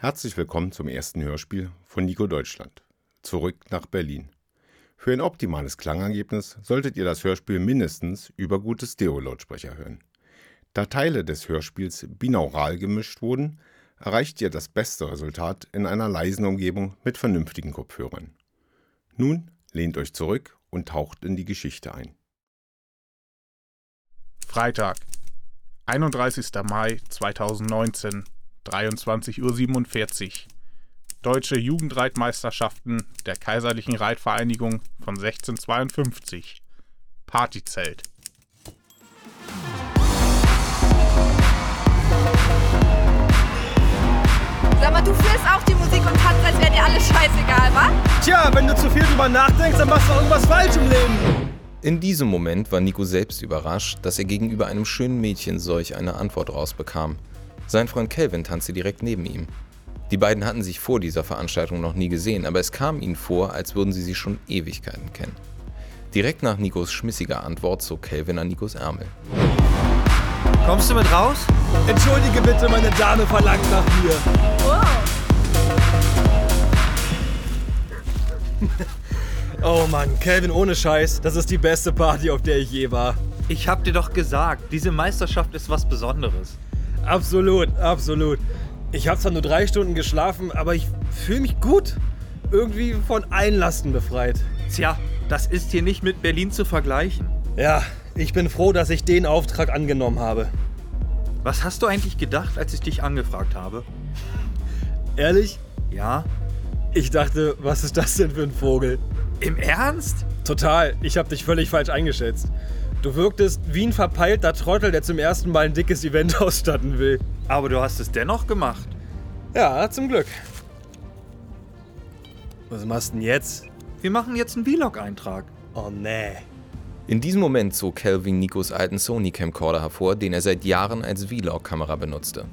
Herzlich willkommen zum ersten Hörspiel von Nico Deutschland. Zurück nach Berlin. Für ein optimales Klangergebnis solltet ihr das Hörspiel mindestens über gute Stereo-Lautsprecher hören. Da Teile des Hörspiels binaural gemischt wurden, erreicht ihr das beste Resultat in einer leisen Umgebung mit vernünftigen Kopfhörern. Nun lehnt euch zurück und taucht in die Geschichte ein. Freitag, 31. Mai 2019, 23.47 Uhr. Deutsche Jugendreitmeisterschaften der Kaiserlichen Reitvereinigung von 1652. Partyzelt. Sag mal, du führst auch die Musik und tanzt, als wäre dir alles scheißegal, wa? Tja, wenn du zu viel drüber nachdenkst, dann machst du irgendwas falsch im Leben. In diesem Moment war Nico selbst überrascht, dass er gegenüber einem schönen Mädchen solch eine Antwort rausbekam. Sein Freund Kelvin tanzte direkt neben ihm. Die beiden hatten sich vor dieser Veranstaltung noch nie gesehen, aber es kam ihnen vor, als würden sie sich schon Ewigkeiten kennen. Direkt nach Nikos schmissiger Antwort zog Kelvin an Nikos Ärmel. Kommst du mit raus? Entschuldige bitte, meine Dame verlangt nach mir. Oh Mann, Calvin ohne Scheiß, das ist die beste Party, auf der ich je war. Ich hab dir doch gesagt, diese Meisterschaft ist was Besonderes. Absolut, absolut. Ich habe zwar nur drei Stunden geschlafen, aber ich fühle mich gut. Irgendwie von Einlasten befreit. Tja, das ist hier nicht mit Berlin zu vergleichen. Ja, ich bin froh, dass ich den Auftrag angenommen habe. Was hast du eigentlich gedacht, als ich dich angefragt habe? Ehrlich? Ja? Ich dachte, was ist das denn für ein Vogel? Im Ernst? Total, ich habe dich völlig falsch eingeschätzt. Du wirktest wie ein verpeilter Trottel, der zum ersten Mal ein dickes Event ausstatten will. Aber du hast es dennoch gemacht. Ja, zum Glück. Was machst du denn jetzt? Wir machen jetzt einen Vlog-Eintrag. Oh nee. In diesem Moment zog Calvin Nikos alten Sony Camcorder hervor, den er seit Jahren als Vlog-Kamera benutzte.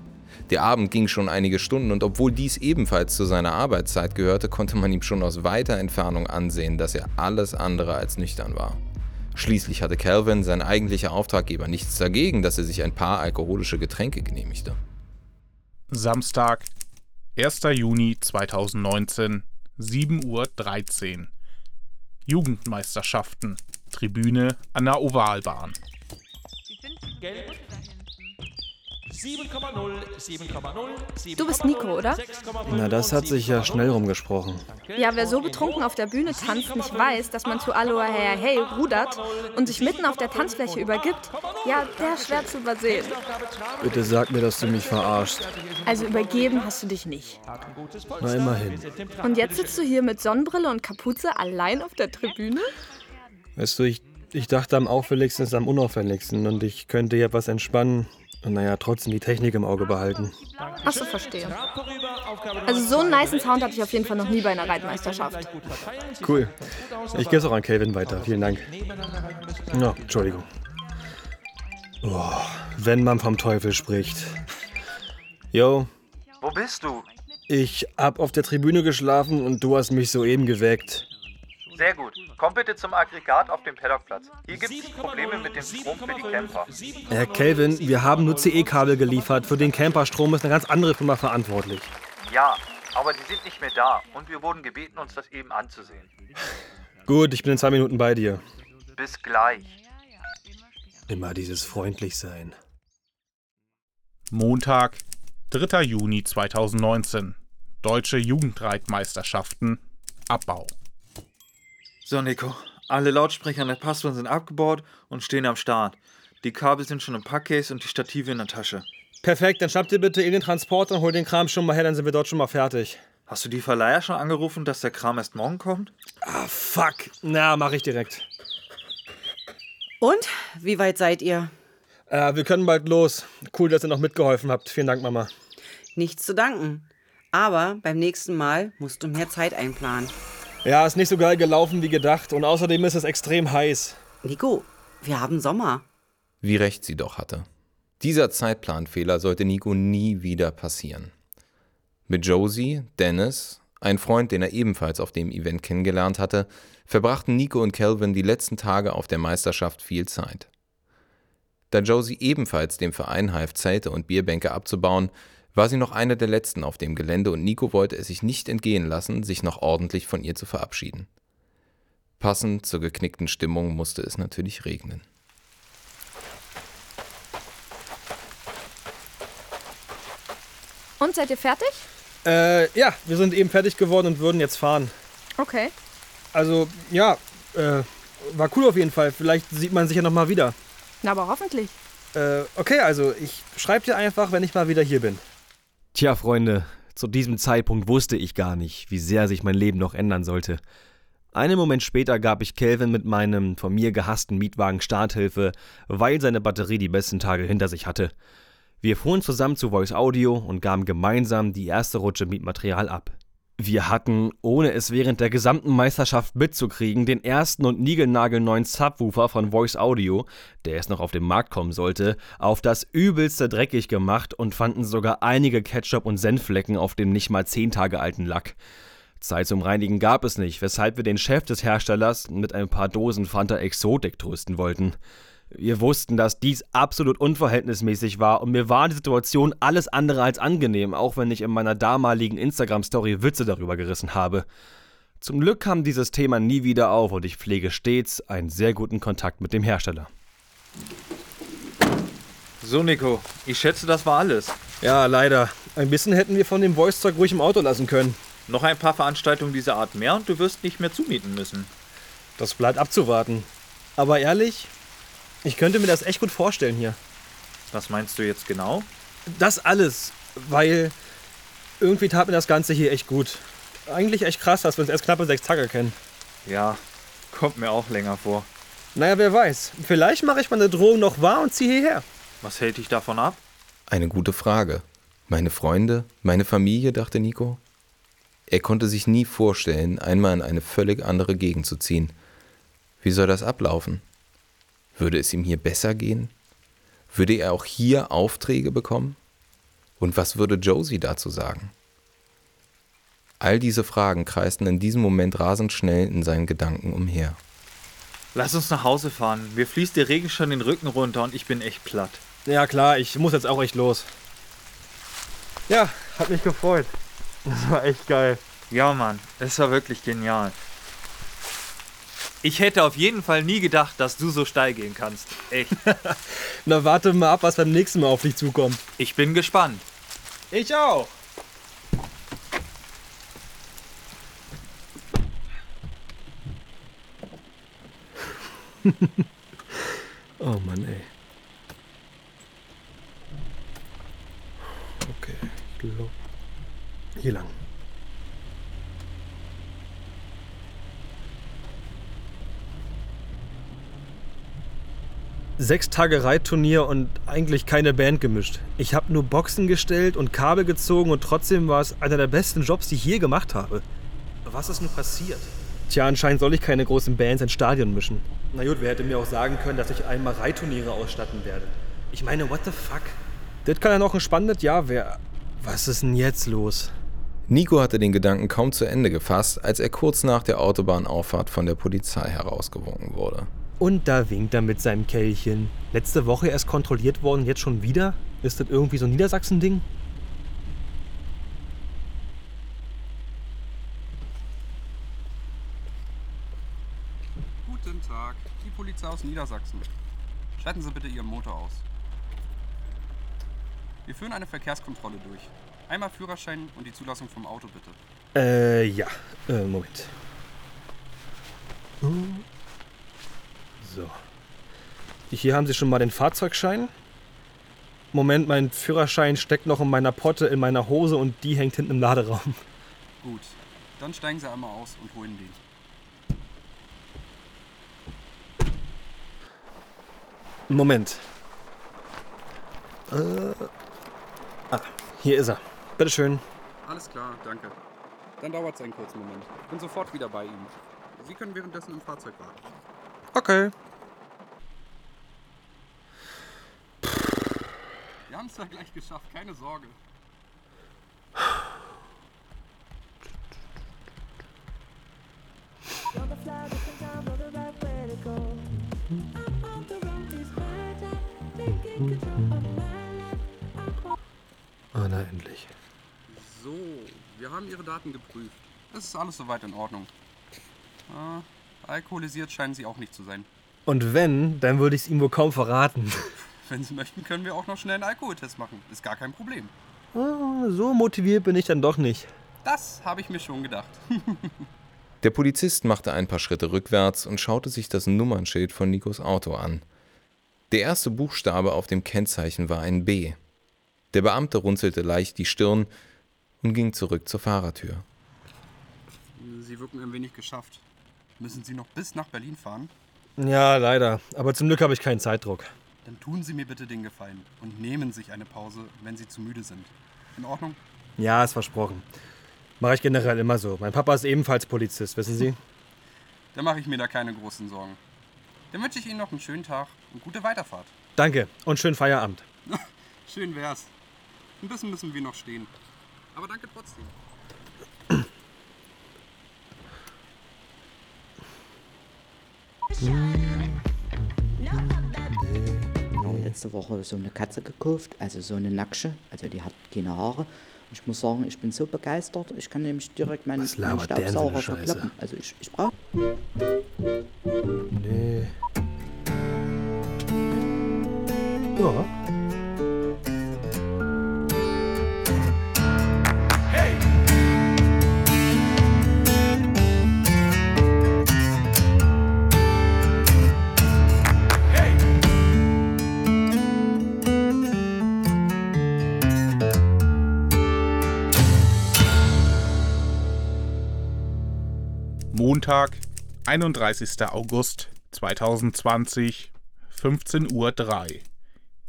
Der Abend ging schon einige Stunden und obwohl dies ebenfalls zu seiner Arbeitszeit gehörte, konnte man ihm schon aus weiter Entfernung ansehen, dass er alles andere als nüchtern war. Schließlich hatte Calvin, sein eigentlicher Auftraggeber, nichts dagegen, dass er sich ein paar alkoholische Getränke genehmigte. Samstag, 1. Juni 2019, 7.13 Uhr. Jugendmeisterschaften. Tribüne an der Ovalbahn. Du bist Nico, oder? Na, das hat sich ja schnell rumgesprochen. Ja, wer so betrunken auf der Bühne tanzt, nicht weiß, dass man zu Aloha Hey Hey rudert und sich mitten auf der Tanzfläche übergibt, ja, der ist schwer zu übersehen. Bitte sag mir, dass du mich verarschst. Also übergeben hast du dich nicht. Na, immerhin. Und jetzt sitzt du hier mit Sonnenbrille und Kapuze allein auf der Tribüne? Weißt du, ich, ich dachte am auffälligsten ist am unauffälligsten und ich könnte ja was entspannen naja, trotzdem die Technik im Auge behalten. Achso, verstehe. Also so einen niceen Sound hatte ich auf jeden Fall noch nie bei einer Reitmeisterschaft. Cool. Ich gebe es auch an Calvin weiter. Vielen Dank. Ja, Entschuldigung. Oh, wenn man vom Teufel spricht. Yo, Wo bist du? ich hab auf der Tribüne geschlafen und du hast mich soeben geweckt. Sehr gut. Komm bitte zum Aggregat auf dem Paddockplatz. Hier gibt es Probleme mit dem Strom für die Camper. Herr Kelvin, wir haben nur CE-Kabel geliefert. Für den Camperstrom ist eine ganz andere Firma verantwortlich. Ja, aber die sind nicht mehr da und wir wurden gebeten, uns das eben anzusehen. Gut, ich bin in zwei Minuten bei dir. Bis gleich. Immer dieses freundlich sein. Montag, 3. Juni 2019. Deutsche Jugendreitmeisterschaften. Abbau. So, Nico. Alle Lautsprecher an der Passwand sind abgebaut und stehen am Start. Die Kabel sind schon im Packcase und die Stative in der Tasche. Perfekt, dann schnappt ihr bitte in den Transporter und holt den Kram schon mal her, dann sind wir dort schon mal fertig. Hast du die Verleiher schon angerufen, dass der Kram erst morgen kommt? Ah, fuck. Na, mach ich direkt. Und? Wie weit seid ihr? Äh, wir können bald los. Cool, dass ihr noch mitgeholfen habt. Vielen Dank, Mama. Nichts zu danken. Aber beim nächsten Mal musst du mehr Zeit einplanen. Ja, ist nicht so geil gelaufen wie gedacht und außerdem ist es extrem heiß. Nico, wir haben Sommer. Wie recht sie doch hatte. Dieser Zeitplanfehler sollte Nico nie wieder passieren. Mit Josie, Dennis, ein Freund, den er ebenfalls auf dem Event kennengelernt hatte, verbrachten Nico und Calvin die letzten Tage auf der Meisterschaft viel Zeit. Da Josie ebenfalls dem Verein half, Zelte und Bierbänke abzubauen, war sie noch eine der letzten auf dem Gelände und Nico wollte es sich nicht entgehen lassen, sich noch ordentlich von ihr zu verabschieden. Passend zur geknickten Stimmung musste es natürlich regnen. Und seid ihr fertig? Äh, ja, wir sind eben fertig geworden und würden jetzt fahren. Okay. Also, ja, äh, war cool auf jeden Fall. Vielleicht sieht man sich ja nochmal wieder. Na, aber hoffentlich. Äh, okay, also ich schreib dir einfach, wenn ich mal wieder hier bin. Tja, Freunde, zu diesem Zeitpunkt wusste ich gar nicht, wie sehr sich mein Leben noch ändern sollte. Einen Moment später gab ich Kelvin mit meinem von mir gehassten Mietwagen Starthilfe, weil seine Batterie die besten Tage hinter sich hatte. Wir fuhren zusammen zu Voice Audio und gaben gemeinsam die erste Rutsche Mietmaterial ab. Wir hatten, ohne es während der gesamten Meisterschaft mitzukriegen, den ersten und niegelnagelneuen Subwoofer von Voice Audio, der es noch auf den Markt kommen sollte, auf das übelste dreckig gemacht und fanden sogar einige Ketchup- und Senfflecken auf dem nicht mal zehn Tage alten Lack. Zeit zum Reinigen gab es nicht, weshalb wir den Chef des Herstellers mit ein paar Dosen Fanta Exotic trösten wollten. Wir wussten, dass dies absolut unverhältnismäßig war und mir war die Situation alles andere als angenehm, auch wenn ich in meiner damaligen Instagram-Story Witze darüber gerissen habe. Zum Glück kam dieses Thema nie wieder auf und ich pflege stets einen sehr guten Kontakt mit dem Hersteller. So, Nico, ich schätze, das war alles. Ja, leider. Ein bisschen hätten wir von dem Voice-Zeug ruhig im Auto lassen können. Noch ein paar Veranstaltungen dieser Art mehr und du wirst nicht mehr zumieten müssen. Das bleibt abzuwarten. Aber ehrlich, ich könnte mir das echt gut vorstellen hier. Was meinst du jetzt genau? Das alles, weil irgendwie tat mir das Ganze hier echt gut. Eigentlich echt krass, dass wir uns erst knappe sechs Tage kennen. Ja, kommt mir auch länger vor. Naja, wer weiß. Vielleicht mache ich meine Drohung noch wahr und ziehe hierher. Was hält dich davon ab? Eine gute Frage. Meine Freunde, meine Familie, dachte Nico. Er konnte sich nie vorstellen, einmal in eine völlig andere Gegend zu ziehen. Wie soll das ablaufen? Würde es ihm hier besser gehen? Würde er auch hier Aufträge bekommen? Und was würde Josie dazu sagen? All diese Fragen kreisten in diesem Moment rasend schnell in seinen Gedanken umher. Lass uns nach Hause fahren. Mir fließt der Regen schon den Rücken runter und ich bin echt platt. Ja, klar, ich muss jetzt auch echt los. Ja, hat mich gefreut. Das war echt geil. Ja, Mann, es war wirklich genial. Ich hätte auf jeden Fall nie gedacht, dass du so steil gehen kannst. Echt. Na, warte mal ab, was beim nächsten Mal auf dich zukommt. Ich bin gespannt. Ich auch. oh Mann, ey. Okay. Hier lang. Sechs Tage Reitturnier und eigentlich keine Band gemischt. Ich habe nur Boxen gestellt und Kabel gezogen und trotzdem war es einer der besten Jobs, die ich je gemacht habe. Was ist nun passiert? Tja, anscheinend soll ich keine großen Bands ins Stadion mischen. Na gut, wer hätte mir auch sagen können, dass ich einmal Reitturniere ausstatten werde. Ich meine, what the fuck? Das kann ja noch ein spannendes Jahr werden. Was ist denn jetzt los? Nico hatte den Gedanken kaum zu Ende gefasst, als er kurz nach der Autobahnauffahrt von der Polizei herausgewunken wurde. Und da winkt er mit seinem Kelchchen. Letzte Woche erst kontrolliert worden, jetzt schon wieder? Ist das irgendwie so ein Niedersachsen-Ding? Guten Tag, die Polizei aus Niedersachsen. Schalten Sie bitte Ihren Motor aus. Wir führen eine Verkehrskontrolle durch. Einmal Führerschein und die Zulassung vom Auto bitte. Äh, ja. Äh, Moment. So. Hier haben Sie schon mal den Fahrzeugschein. Moment, mein Führerschein steckt noch in meiner Potte in meiner Hose und die hängt hinten im Laderaum. Gut, dann steigen Sie einmal aus und holen den. Moment. Äh. Ah, hier ist er. Bitteschön. Alles klar, danke. Dann dauert es einen kurzen Moment. Bin sofort wieder bei Ihnen. Sie können währenddessen im Fahrzeug warten. Okay. Wir haben es ja gleich geschafft, keine Sorge. Ah, na endlich. So, wir haben Ihre Daten geprüft. Es ist alles soweit in Ordnung. Ah, alkoholisiert scheinen Sie auch nicht zu sein. Und wenn, dann würde ich es ihm wohl kaum verraten. Wenn Sie möchten, können wir auch noch schnell einen Alkoholtest machen. Ist gar kein Problem. Ah, So motiviert bin ich dann doch nicht. Das habe ich mir schon gedacht. Der Polizist machte ein paar Schritte rückwärts und schaute sich das Nummernschild von Nikos Auto an. Der erste Buchstabe auf dem Kennzeichen war ein B. Der Beamte runzelte leicht die Stirn und ging zurück zur Fahrertür. Sie wirken ein wenig geschafft. Müssen Sie noch bis nach Berlin fahren? Ja, leider. Aber zum Glück habe ich keinen Zeitdruck. Dann tun Sie mir bitte den Gefallen und nehmen sich eine Pause, wenn Sie zu müde sind. In Ordnung? Ja, ist versprochen. Mache ich generell immer so. Mein Papa ist ebenfalls Polizist, wissen Sie? Dann mache ich mir da keine großen Sorgen. Dann wünsche ich Ihnen noch einen schönen Tag und gute Weiterfahrt. Danke und schönen Feierabend. Schön wär's. Ein bisschen müssen wir noch stehen. Aber danke trotzdem. Habe letzte Woche so eine Katze gekauft, also so eine Nacksche, also die hat keine Haare. Ich muss sagen, ich bin so begeistert, ich kann nämlich direkt meinen, Was meinen labert der denn so eine Staubsauger Scheiße? verkloppen. Also ich, ich brauche... Nee. Ja. Montag, 31. August 2020, 15.03 Uhr.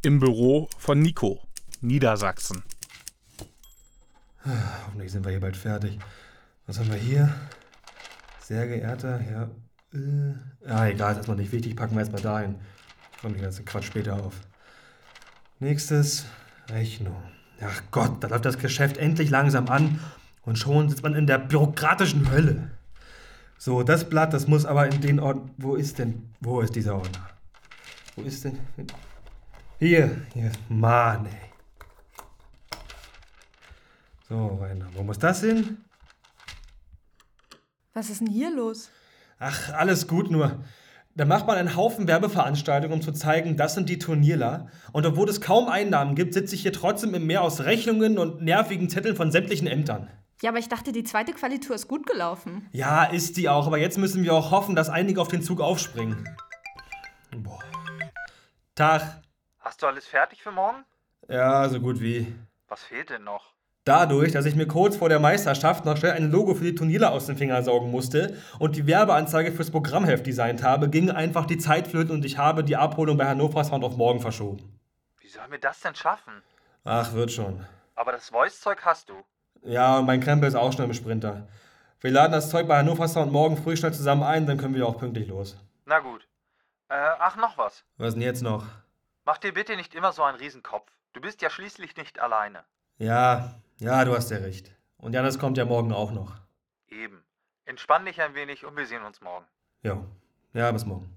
Im Büro von Nico, Niedersachsen. Hoffentlich sind wir hier bald fertig. Was haben wir hier? Sehr geehrter Herr. Äh, ah, egal, ist erstmal nicht wichtig. Packen wir erstmal dahin. Ich freue mich ganzen Quatsch später auf. Nächstes Rechnung. Ach Gott, da läuft das Geschäft endlich langsam an und schon sitzt man in der bürokratischen Hölle. So, das Blatt, das muss aber in den Ort. Wo ist denn. Wo ist dieser Ordner? Wo ist denn. Hier, hier. Mann, ey. So, Rainer, wo muss das hin? Was ist denn hier los? Ach, alles gut, nur. Da macht man einen Haufen Werbeveranstaltungen, um zu zeigen, das sind die Turnierler. Und obwohl es kaum Einnahmen gibt, sitze ich hier trotzdem im Meer aus Rechnungen und nervigen Zetteln von sämtlichen Ämtern. Ja, aber ich dachte, die zweite Qualitur ist gut gelaufen. Ja, ist die auch, aber jetzt müssen wir auch hoffen, dass einige auf den Zug aufspringen. Boah. Tag. Hast du alles fertig für morgen? Ja, so gut wie. Was fehlt denn noch? Dadurch, dass ich mir kurz vor der Meisterschaft noch schnell ein Logo für die Turnierler aus den Fingern saugen musste und die Werbeanzeige fürs Programmheft designt habe, ging einfach die Zeit flöten und ich habe die Abholung bei Hannover Sound auf morgen verschoben. Wie sollen wir das denn schaffen? Ach, wird schon. Aber das Voice-Zeug hast du. Ja, und mein Krempel ist auch schon im Sprinter. Wir laden das Zeug bei Hannover Sound morgen früh schnell zusammen ein, dann können wir auch pünktlich los. Na gut. Äh, ach, noch was. Was denn jetzt noch? Mach dir bitte nicht immer so einen Riesenkopf. Du bist ja schließlich nicht alleine. Ja, ja, du hast ja recht. Und Janis kommt ja morgen auch noch. Eben. Entspann dich ein wenig und wir sehen uns morgen. Ja, ja, bis morgen.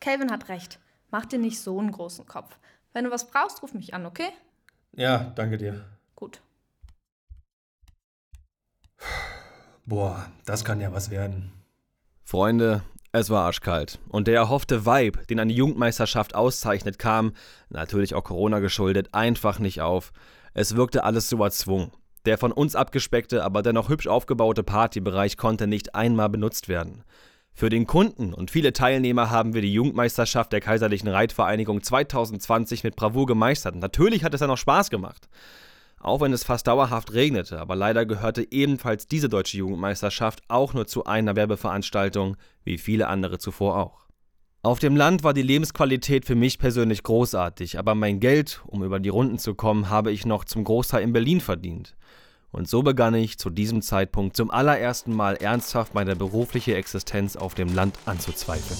Calvin hat recht. Mach dir nicht so einen großen Kopf. Wenn du was brauchst, ruf mich an, okay? Ja, danke dir. Gut. Boah, das kann ja was werden. Freunde, es war arschkalt. Und der erhoffte Vibe, den eine Jugendmeisterschaft auszeichnet, kam, natürlich auch Corona geschuldet, einfach nicht auf. Es wirkte alles so erzwungen. Der von uns abgespeckte, aber dennoch hübsch aufgebaute Partybereich konnte nicht einmal benutzt werden. Für den Kunden und viele Teilnehmer haben wir die Jugendmeisterschaft der Kaiserlichen Reitvereinigung 2020 mit Bravour gemeistert. Natürlich hat es ja noch Spaß gemacht. Auch wenn es fast dauerhaft regnete, aber leider gehörte ebenfalls diese deutsche Jugendmeisterschaft auch nur zu einer Werbeveranstaltung, wie viele andere zuvor auch. Auf dem Land war die Lebensqualität für mich persönlich großartig, aber mein Geld, um über die Runden zu kommen, habe ich noch zum Großteil in Berlin verdient. Und so begann ich zu diesem Zeitpunkt zum allerersten Mal ernsthaft meine berufliche Existenz auf dem Land anzuzweifeln.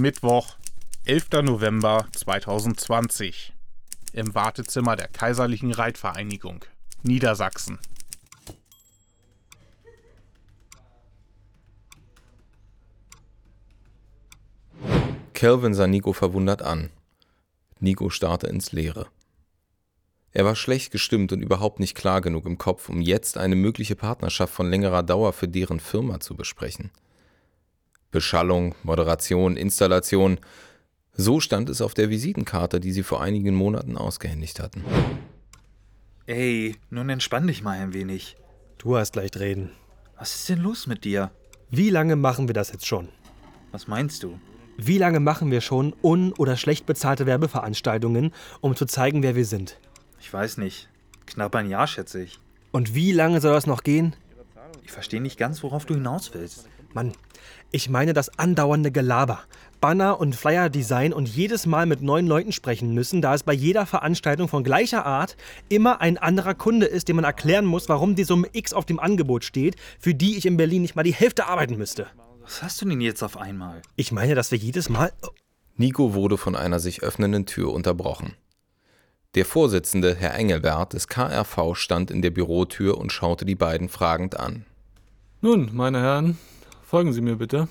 Mittwoch, 11. November 2020. Im Wartezimmer der Kaiserlichen Reitvereinigung, Niedersachsen. Calvin sah Nico verwundert an. Nico starrte ins Leere. Er war schlecht gestimmt und überhaupt nicht klar genug im Kopf, um jetzt eine mögliche Partnerschaft von längerer Dauer für deren Firma zu besprechen. Beschallung, Moderation, Installation, so stand es auf der Visitenkarte, die sie vor einigen Monaten ausgehändigt hatten. Ey, nun entspann dich mal ein wenig. Du hast leicht reden. Was ist denn los mit dir? Wie lange machen wir das jetzt schon? Was meinst du? Wie lange machen wir schon un- oder schlecht bezahlte Werbeveranstaltungen, um zu zeigen, wer wir sind? Ich weiß nicht. Knapp ein Jahr, schätze ich. Und wie lange soll das noch gehen? Ich verstehe nicht ganz, worauf du hinaus willst. Mann, ich meine das andauernde Gelaber. Banner und Flyer Design und jedes Mal mit neuen Leuten sprechen müssen, da es bei jeder Veranstaltung von gleicher Art immer ein anderer Kunde ist, dem man erklären muss, warum die Summe X auf dem Angebot steht, für die ich in Berlin nicht mal die Hälfte arbeiten müsste. Was hast du denn jetzt auf einmal? Ich meine, dass wir jedes Mal. Nico wurde von einer sich öffnenden Tür unterbrochen. Der Vorsitzende, Herr Engelbert des KRV, stand in der Bürotür und schaute die beiden fragend an. Nun, meine Herren, folgen Sie mir bitte.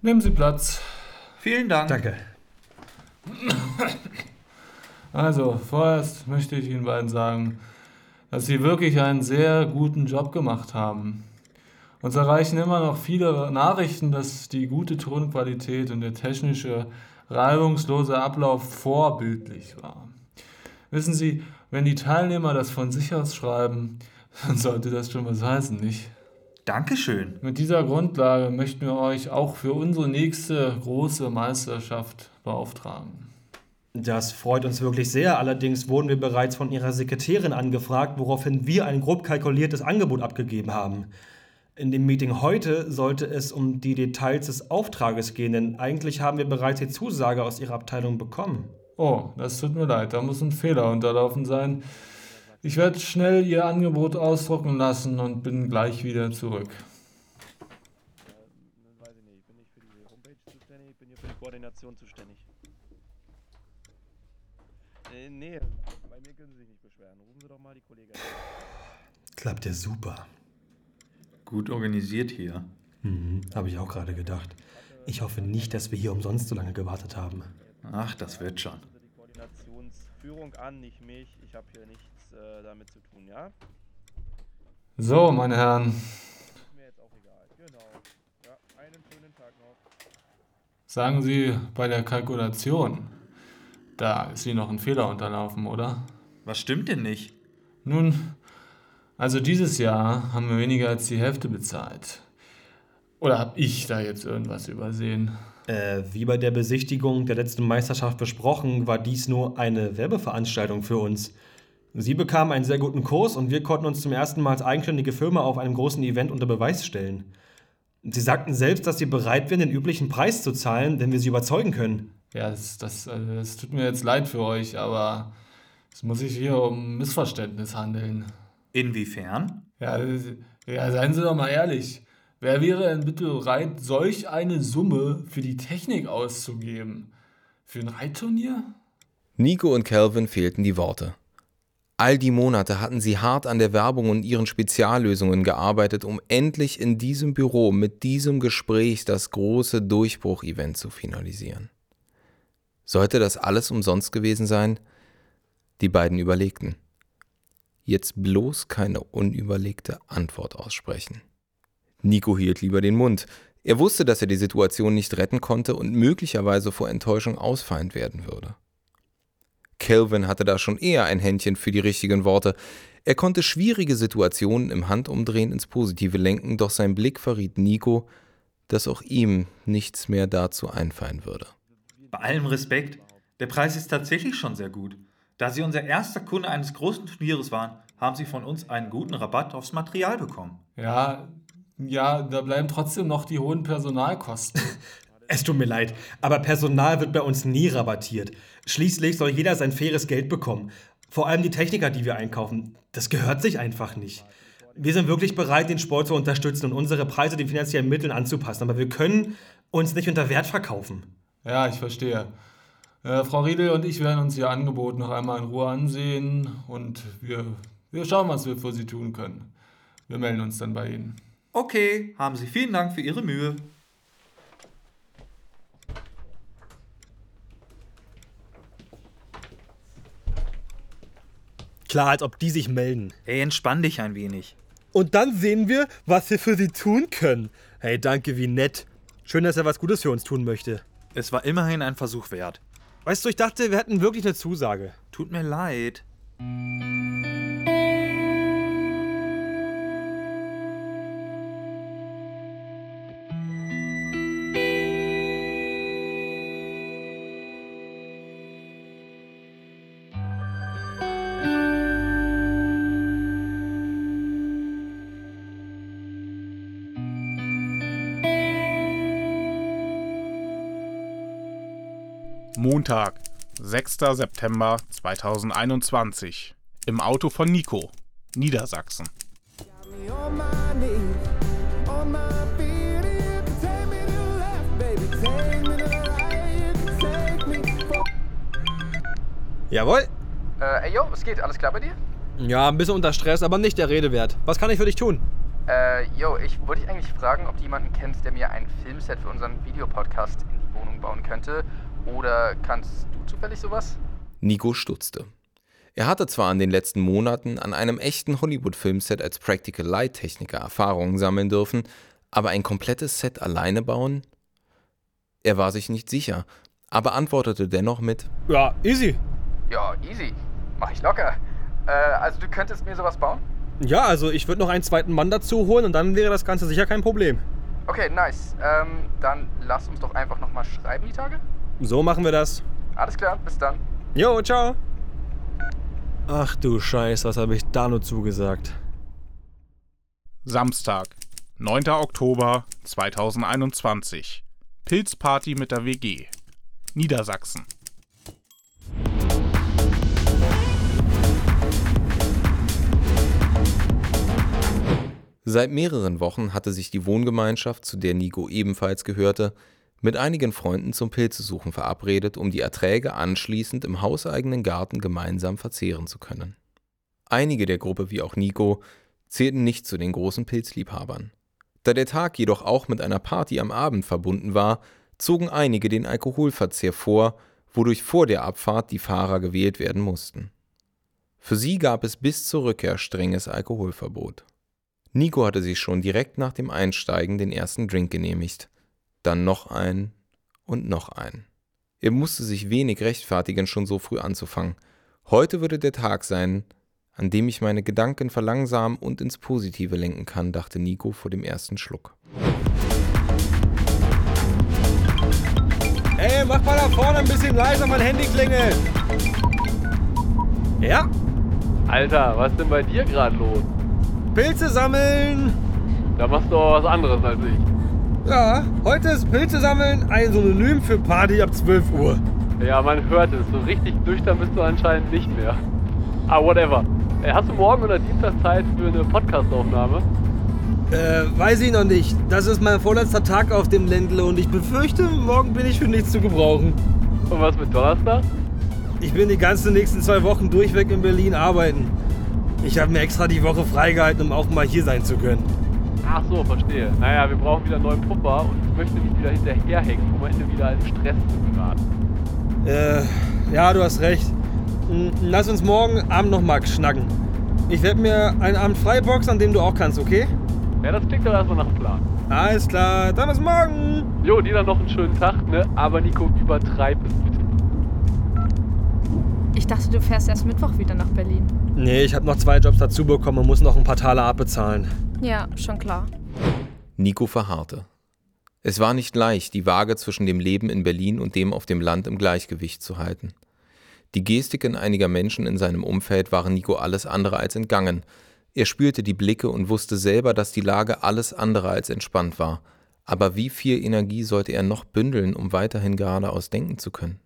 Nehmen Sie Platz. Vielen Dank. Danke. Also, vorerst möchte ich Ihnen beiden sagen, dass Sie wirklich einen sehr guten Job gemacht haben. Uns erreichen immer noch viele Nachrichten, dass die gute Tonqualität und der technische, reibungslose Ablauf vorbildlich war. Wissen Sie, wenn die Teilnehmer das von sich aus schreiben, dann sollte das schon was heißen, nicht? Dankeschön. Mit dieser Grundlage möchten wir euch auch für unsere nächste große Meisterschaft beauftragen. Das freut uns wirklich sehr. Allerdings wurden wir bereits von Ihrer Sekretärin angefragt, woraufhin wir ein grob kalkuliertes Angebot abgegeben haben. In dem Meeting heute sollte es um die Details des Auftrages gehen, denn eigentlich haben wir bereits die Zusage aus Ihrer Abteilung bekommen. Oh, das tut mir leid, da muss ein Fehler unterlaufen sein. Ich werde schnell Ihr Angebot ausdrucken lassen und bin gleich wieder zurück. Weiß ich nicht, ich bin nicht für die Homepage zuständig, ich bin hier für die Koordination zuständig. Äh, nee, bei mir können Sie sich nicht beschweren. Rufen Sie doch mal die Kollegin. Klappt ja super. Gut organisiert hier. Mhm, habe ich auch gerade gedacht. Ich hoffe nicht, dass wir hier umsonst so lange gewartet haben. Ach, das wird schon. Die Koordinationsführung an, nicht mich. Ich habe hier nichts äh, damit zu tun, ja? So, meine Herren, Ist mir jetzt auch egal. Genau. Ja, einen schönen Tag noch. sagen Sie bei der Kalkulation, da ist Ihnen noch ein Fehler unterlaufen, oder? Was stimmt denn nicht? Nun, also dieses Jahr haben wir weniger als die Hälfte bezahlt. Oder habe ich da jetzt irgendwas übersehen? Äh, wie bei der Besichtigung der letzten Meisterschaft besprochen, war dies nur eine Werbeveranstaltung für uns. Sie bekamen einen sehr guten Kurs und wir konnten uns zum ersten Mal als eigenständige Firma auf einem großen Event unter Beweis stellen. Sie sagten selbst, dass sie bereit wären, den üblichen Preis zu zahlen, wenn wir sie überzeugen können. Ja, das, das, äh, das tut mir jetzt leid für euch, aber es muss sich hier um Missverständnis handeln. Inwiefern? Ja, ja, seien Sie doch mal ehrlich. Wer wäre denn bitte bereit, solch eine Summe für die Technik auszugeben? Für ein Reitturnier? Nico und Calvin fehlten die Worte. All die Monate hatten sie hart an der Werbung und ihren Speziallösungen gearbeitet, um endlich in diesem Büro mit diesem Gespräch das große Durchbruch-Event zu finalisieren. Sollte das alles umsonst gewesen sein? Die beiden überlegten. Jetzt bloß keine unüberlegte Antwort aussprechen. Nico hielt lieber den Mund. Er wusste, dass er die Situation nicht retten konnte und möglicherweise vor Enttäuschung ausfallend werden würde. Calvin hatte da schon eher ein Händchen für die richtigen Worte. Er konnte schwierige Situationen im Handumdrehen ins Positive lenken, doch sein Blick verriet Nico, dass auch ihm nichts mehr dazu einfallen würde. Bei allem Respekt, der Preis ist tatsächlich schon sehr gut. Da Sie unser erster Kunde eines großen Turnieres waren, haben Sie von uns einen guten Rabatt aufs Material bekommen. Ja, ja, da bleiben trotzdem noch die hohen Personalkosten. Es tut mir leid, aber Personal wird bei uns nie rabattiert. Schließlich soll jeder sein faires Geld bekommen. Vor allem die Techniker, die wir einkaufen, das gehört sich einfach nicht. Wir sind wirklich bereit, den Sport zu unterstützen und unsere Preise den finanziellen Mitteln anzupassen, aber wir können uns nicht unter Wert verkaufen. Ja, ich verstehe. Äh, Frau Riedel und ich werden uns Ihr Angebot noch einmal in Ruhe ansehen und wir, wir schauen, was wir für Sie tun können. Wir melden uns dann bei Ihnen. Okay, haben Sie vielen Dank für Ihre Mühe. Klar, als ob die sich melden. Ey, entspann dich ein wenig. Und dann sehen wir, was wir für sie tun können. Hey, danke, wie nett. Schön, dass er was Gutes für uns tun möchte. Es war immerhin ein Versuch wert. Weißt du, ich dachte, wir hätten wirklich eine Zusage. Tut mir leid. Montag, 6. September 2021. Im Auto von Nico, Niedersachsen. Jawohl. Äh, ey, yo, was geht? Alles klar bei dir? Ja, ein bisschen unter Stress, aber nicht der Rede wert. Was kann ich für dich tun? Äh, yo, ich wollte dich eigentlich fragen, ob du jemanden kennst, der mir ein Filmset für unseren Videopodcast in die Wohnung bauen könnte. Oder kannst du zufällig sowas? Nico stutzte. Er hatte zwar in den letzten Monaten an einem echten Hollywood-Filmset als Practical Light-Techniker Erfahrungen sammeln dürfen, aber ein komplettes Set alleine bauen? Er war sich nicht sicher, aber antwortete dennoch mit: Ja, easy. Ja, easy. Mach ich locker. Äh, also du könntest mir sowas bauen? Ja, also ich würde noch einen zweiten Mann dazu holen und dann wäre das Ganze sicher kein Problem. Okay, nice. Ähm, dann lass uns doch einfach nochmal schreiben die Tage. So machen wir das. Alles klar, bis dann. Jo, ciao. Ach du Scheiß, was habe ich da nur zugesagt? Samstag, 9. Oktober 2021. Pilzparty mit der WG. Niedersachsen. Seit mehreren Wochen hatte sich die Wohngemeinschaft, zu der Nico ebenfalls gehörte, mit einigen Freunden zum Pilzesuchen verabredet, um die Erträge anschließend im hauseigenen Garten gemeinsam verzehren zu können. Einige der Gruppe, wie auch Nico, zählten nicht zu den großen Pilzliebhabern. Da der Tag jedoch auch mit einer Party am Abend verbunden war, zogen einige den Alkoholverzehr vor, wodurch vor der Abfahrt die Fahrer gewählt werden mussten. Für sie gab es bis zur Rückkehr strenges Alkoholverbot. Nico hatte sich schon direkt nach dem Einsteigen den ersten Drink genehmigt, dann noch einen und noch einen. Er musste sich wenig rechtfertigen, schon so früh anzufangen. Heute würde der Tag sein, an dem ich meine Gedanken verlangsamen und ins Positive lenken kann, dachte Nico vor dem ersten Schluck. Ey, mach mal da vorne ein bisschen leiser, mein Handy klingelt. Ja? Alter, was ist denn bei dir gerade los? Pilze sammeln. Da machst du auch was anderes als ich. Ja, heute ist Pilze sammeln ein Synonym für Party ab 12 Uhr. Ja, man hört es. So richtig nüchtern bist du anscheinend nicht mehr. Ah, whatever. Ey, hast du morgen oder Dienstag Zeit für eine Podcastaufnahme? Äh, weiß ich noch nicht. Das ist mein vorletzter Tag auf dem Ländle und ich befürchte, morgen bin ich für nichts zu gebrauchen. Und was mit Donnerstag? Ich bin die ganzen nächsten zwei Wochen durchweg in Berlin arbeiten. Ich habe mir extra die Woche freigehalten, um auch mal hier sein zu können. Ach so, verstehe. Naja, wir brauchen wieder einen neuen Puffer und ich möchte nicht wieder hinterherhängen, um am Ende wieder in Stress zu geraten. Äh, ja, du hast recht. Lass uns morgen Abend noch mal schnacken. Ich werde mir einen Abend freiboxen, an dem du auch kannst, okay? Ja, das klingt doch erstmal nach Plan. Alles klar, dann bis morgen. Jo, dir dann noch einen schönen Tag, ne? Aber Nico, übertreib es bitte. Ich dachte, du fährst erst Mittwoch wieder nach Berlin. Nee, ich habe noch zwei Jobs dazu bekommen und muss noch ein paar Taler abbezahlen. Ja, schon klar. Nico verharrte. Es war nicht leicht, die Waage zwischen dem Leben in Berlin und dem auf dem Land im Gleichgewicht zu halten. Die Gestiken einiger Menschen in seinem Umfeld waren Nico alles andere als entgangen. Er spürte die Blicke und wusste selber, dass die Lage alles andere als entspannt war. Aber wie viel Energie sollte er noch bündeln, um weiterhin geradeaus denken zu können?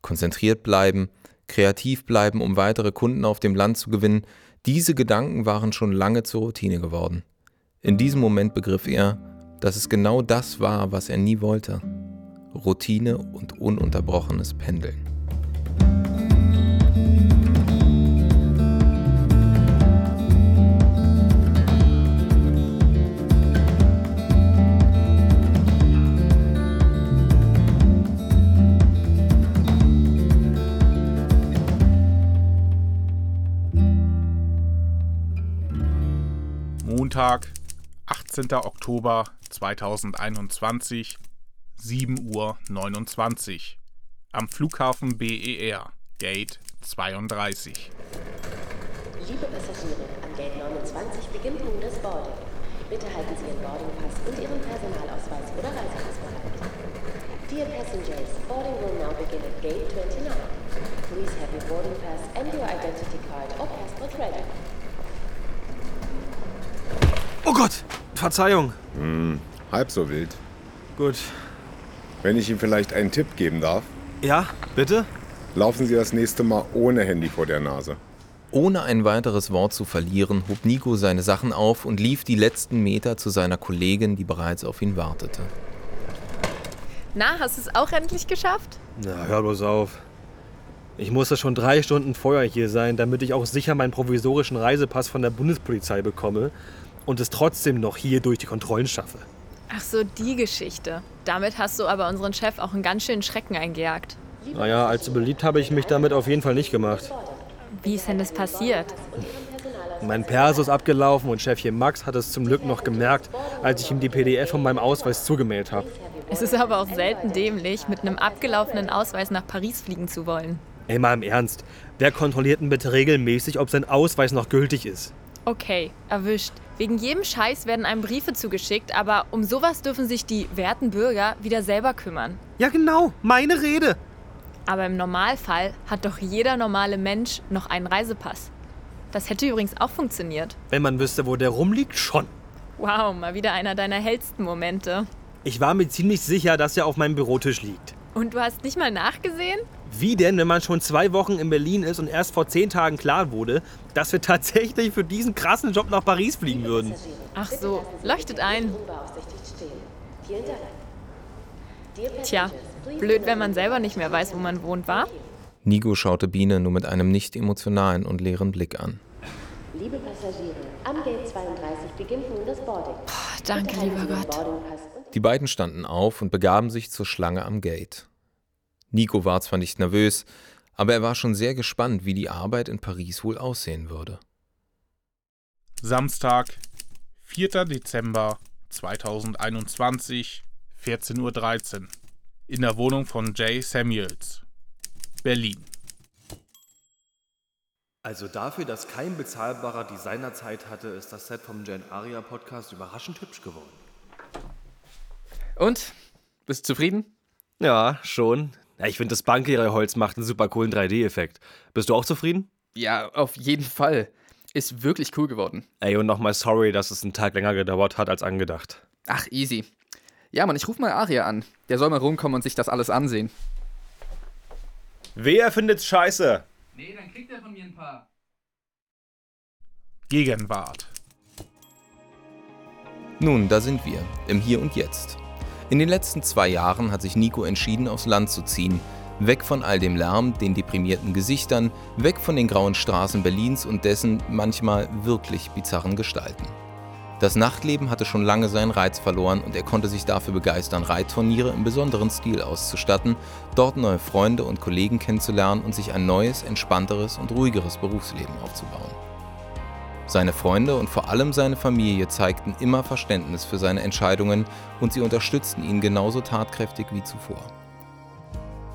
Konzentriert bleiben, kreativ bleiben, um weitere Kunden auf dem Land zu gewinnen, diese Gedanken waren schon lange zur Routine geworden. In diesem Moment begriff er, dass es genau das war, was er nie wollte. Routine und ununterbrochenes Pendeln. Montag, 18. Oktober 2021, 7.29 Uhr. Am Flughafen BER, Gate 32. Liebe Passagiere, am Gate 29 beginnt nun das Boarding. Bitte halten Sie Ihren Boardingpass und Ihren Personalausweis oder Reisepass bereit. Dear passengers, boarding will now begin at Gate 29. Please have your boarding pass and your identity card or passport ready. Oh Gott, Verzeihung. Hm, halb so wild. Gut. Wenn ich Ihnen vielleicht einen Tipp geben darf. Ja, bitte? Laufen Sie das nächste Mal ohne Handy vor der Nase. Ohne ein weiteres Wort zu verlieren, hob Nico seine Sachen auf und lief die letzten Meter zu seiner Kollegin, die bereits auf ihn wartete. Na, hast du es auch endlich geschafft? Na, hör bloß auf. Ich musste schon drei Stunden vorher hier sein, damit ich auch sicher meinen provisorischen Reisepass von der Bundespolizei bekomme und es trotzdem noch hier durch die Kontrollen schaffe. Ach so, die Geschichte. Damit hast du aber unseren Chef auch einen ganz schönen Schrecken eingejagt. Naja, allzu beliebt habe ich mich damit auf jeden Fall nicht gemacht. Wie ist denn das passiert? Mein Perso ist abgelaufen und Chefchen Max hat es zum Glück noch gemerkt, als ich ihm die PDF von meinem Ausweis zugemeldet habe. Es ist aber auch selten dämlich, mit einem abgelaufenen Ausweis nach Paris fliegen zu wollen. Ey, mal im Ernst. Wer kontrolliert denn bitte regelmäßig, ob sein Ausweis noch gültig ist? Okay, erwischt. Wegen jedem Scheiß werden einem Briefe zugeschickt, aber um sowas dürfen sich die werten Bürger wieder selber kümmern. Ja, genau, meine Rede. Aber im Normalfall hat doch jeder normale Mensch noch einen Reisepass. Das hätte übrigens auch funktioniert. Wenn man wüsste, wo der rumliegt, schon. Wow, mal wieder einer deiner hellsten Momente. Ich war mir ziemlich sicher, dass er auf meinem Bürotisch liegt. Und du hast nicht mal nachgesehen? Wie denn, wenn man schon zwei Wochen in Berlin ist und erst vor zehn Tagen klar wurde, dass wir tatsächlich für diesen krassen Job nach Paris fliegen würden? Ach so, leuchtet ein. Tja, blöd, wenn man selber nicht mehr weiß, wo man wohnt, war? Nico schaute Biene nur mit einem nicht emotionalen und leeren Blick an. Liebe Passagiere, am Gate 32 beginnt nun das Boarding. Puh, danke, lieber Gott. Die beiden standen auf und begaben sich zur Schlange am Gate. Nico war zwar nicht nervös, aber er war schon sehr gespannt, wie die Arbeit in Paris wohl aussehen würde. Samstag, 4. Dezember 2021, 14.13 Uhr. In der Wohnung von Jay Samuels, Berlin. Also dafür, dass kein bezahlbarer Designer Zeit hatte, ist das Set vom Jen Aria Podcast überraschend hübsch geworden. Und? Bist du zufrieden? Ja, schon. Ja, ich finde, das Bankierholz macht einen super coolen 3D-Effekt. Bist du auch zufrieden? Ja, auf jeden Fall. Ist wirklich cool geworden. Ey, und nochmal sorry, dass es einen Tag länger gedauert hat als angedacht. Ach, easy. Ja, Mann, ich ruf mal Aria an. Der soll mal rumkommen und sich das alles ansehen. Wer findet's scheiße? Nee, dann kriegt er von mir ein paar. Gegenwart. Nun, da sind wir, im Hier und Jetzt. In den letzten zwei Jahren hat sich Nico entschieden, aufs Land zu ziehen. Weg von all dem Lärm, den deprimierten Gesichtern, weg von den grauen Straßen Berlins und dessen manchmal wirklich bizarren Gestalten. Das Nachtleben hatte schon lange seinen Reiz verloren und er konnte sich dafür begeistern, Reitturniere im besonderen Stil auszustatten, dort neue Freunde und Kollegen kennenzulernen und sich ein neues, entspannteres und ruhigeres Berufsleben aufzubauen. Seine Freunde und vor allem seine Familie zeigten immer Verständnis für seine Entscheidungen und sie unterstützten ihn genauso tatkräftig wie zuvor.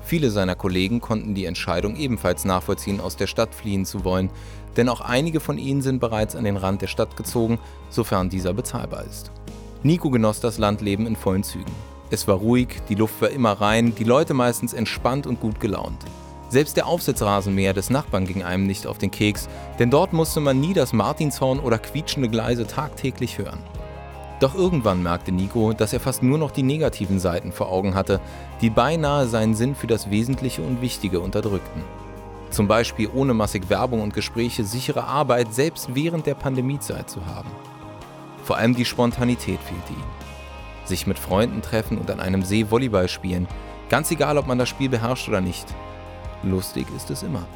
Viele seiner Kollegen konnten die Entscheidung ebenfalls nachvollziehen, aus der Stadt fliehen zu wollen, denn auch einige von ihnen sind bereits an den Rand der Stadt gezogen, sofern dieser bezahlbar ist. Nico genoss das Landleben in vollen Zügen. Es war ruhig, die Luft war immer rein, die Leute meistens entspannt und gut gelaunt. Selbst der Aufsitzrasenmäher des Nachbarn ging einem nicht auf den Keks, denn dort musste man nie das Martinshorn oder quietschende Gleise tagtäglich hören. Doch irgendwann merkte Nico, dass er fast nur noch die negativen Seiten vor Augen hatte, die beinahe seinen Sinn für das Wesentliche und Wichtige unterdrückten. Zum Beispiel ohne massig Werbung und Gespräche sichere Arbeit selbst während der Pandemiezeit zu haben. Vor allem die Spontanität fehlte ihnen. Sich mit Freunden treffen und an einem See Volleyball spielen, ganz egal ob man das Spiel beherrscht oder nicht. Lustig ist es immer.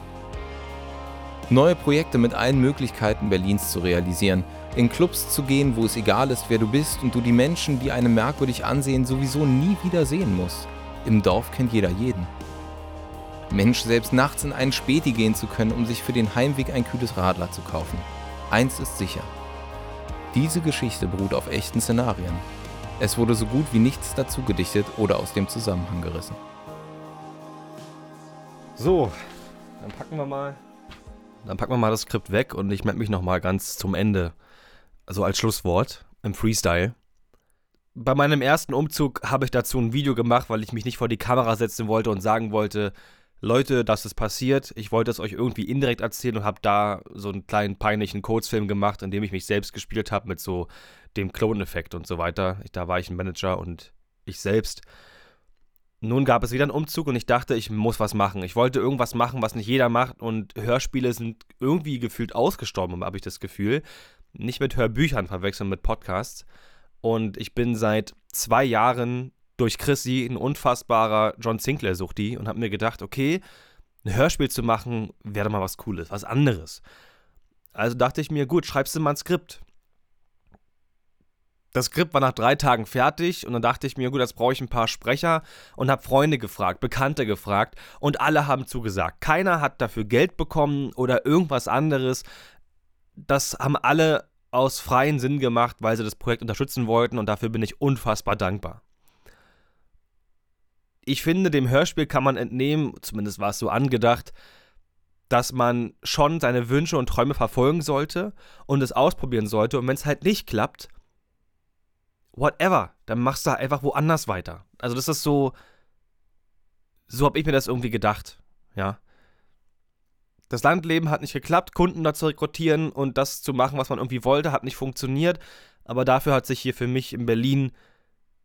Neue Projekte mit allen Möglichkeiten Berlins zu realisieren, in Clubs zu gehen, wo es egal ist, wer du bist und du die Menschen, die einem merkwürdig ansehen, sowieso nie wieder sehen musst. Im Dorf kennt jeder jeden. Mensch, selbst nachts in einen Späti gehen zu können, um sich für den Heimweg ein kühles Radler zu kaufen. Eins ist sicher. Diese Geschichte beruht auf echten Szenarien. Es wurde so gut wie nichts dazu gedichtet oder aus dem Zusammenhang gerissen. So, dann packen wir mal. Dann packen wir mal das Skript weg und ich melde mich nochmal ganz zum Ende. Also als Schlusswort im Freestyle. Bei meinem ersten Umzug habe ich dazu ein Video gemacht, weil ich mich nicht vor die Kamera setzen wollte und sagen wollte, Leute, das ist passiert. Ich wollte es euch irgendwie indirekt erzählen und habe da so einen kleinen peinlichen Kurzfilm gemacht, in dem ich mich selbst gespielt habe mit so dem Clone-Effekt und so weiter. Da war ich ein Manager und ich selbst. Nun gab es wieder einen Umzug und ich dachte, ich muss was machen. Ich wollte irgendwas machen, was nicht jeder macht und Hörspiele sind irgendwie gefühlt ausgestorben, habe ich das Gefühl. Nicht mit Hörbüchern verwechseln, mit Podcasts. Und ich bin seit zwei Jahren durch Chrissy ein unfassbarer John Sinclair-Suchti und habe mir gedacht, okay, ein Hörspiel zu machen, wäre mal was Cooles, was anderes. Also dachte ich mir, gut, schreibst du mal ein Skript. Das Skript war nach drei Tagen fertig und dann dachte ich mir, gut, jetzt brauche ich ein paar Sprecher und habe Freunde gefragt, Bekannte gefragt und alle haben zugesagt. Keiner hat dafür Geld bekommen oder irgendwas anderes. Das haben alle aus freien Sinn gemacht, weil sie das Projekt unterstützen wollten und dafür bin ich unfassbar dankbar ich finde, dem Hörspiel kann man entnehmen, zumindest war es so angedacht, dass man schon seine Wünsche und Träume verfolgen sollte und es ausprobieren sollte. Und wenn es halt nicht klappt, whatever, dann machst du halt einfach woanders weiter. Also das ist so, so habe ich mir das irgendwie gedacht, ja. Das Landleben hat nicht geklappt, Kunden da zu rekrutieren und das zu machen, was man irgendwie wollte, hat nicht funktioniert. Aber dafür hat sich hier für mich in Berlin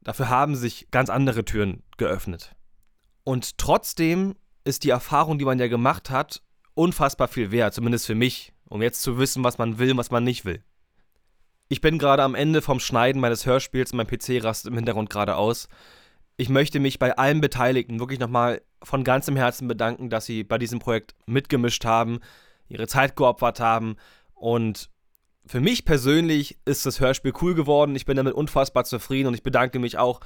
Dafür haben sich ganz andere Türen geöffnet. Und trotzdem ist die Erfahrung, die man ja gemacht hat, unfassbar viel wert, zumindest für mich, um jetzt zu wissen, was man will und was man nicht will. Ich bin gerade am Ende vom Schneiden meines Hörspiels, mein PC rastet im Hintergrund gerade aus. Ich möchte mich bei allen Beteiligten wirklich nochmal von ganzem Herzen bedanken, dass sie bei diesem Projekt mitgemischt haben, ihre Zeit geopfert haben und für mich persönlich ist das Hörspiel cool geworden. Ich bin damit unfassbar zufrieden und ich bedanke mich auch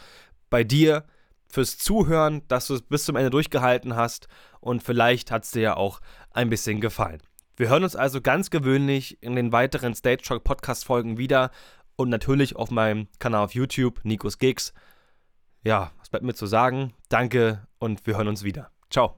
bei dir fürs Zuhören, dass du es bis zum Ende durchgehalten hast und vielleicht hat es dir ja auch ein bisschen gefallen. Wir hören uns also ganz gewöhnlich in den weiteren Stage Talk Podcast Folgen wieder und natürlich auf meinem Kanal auf YouTube, Nikos Gigs. Ja, was bleibt mir zu sagen? Danke und wir hören uns wieder. Ciao.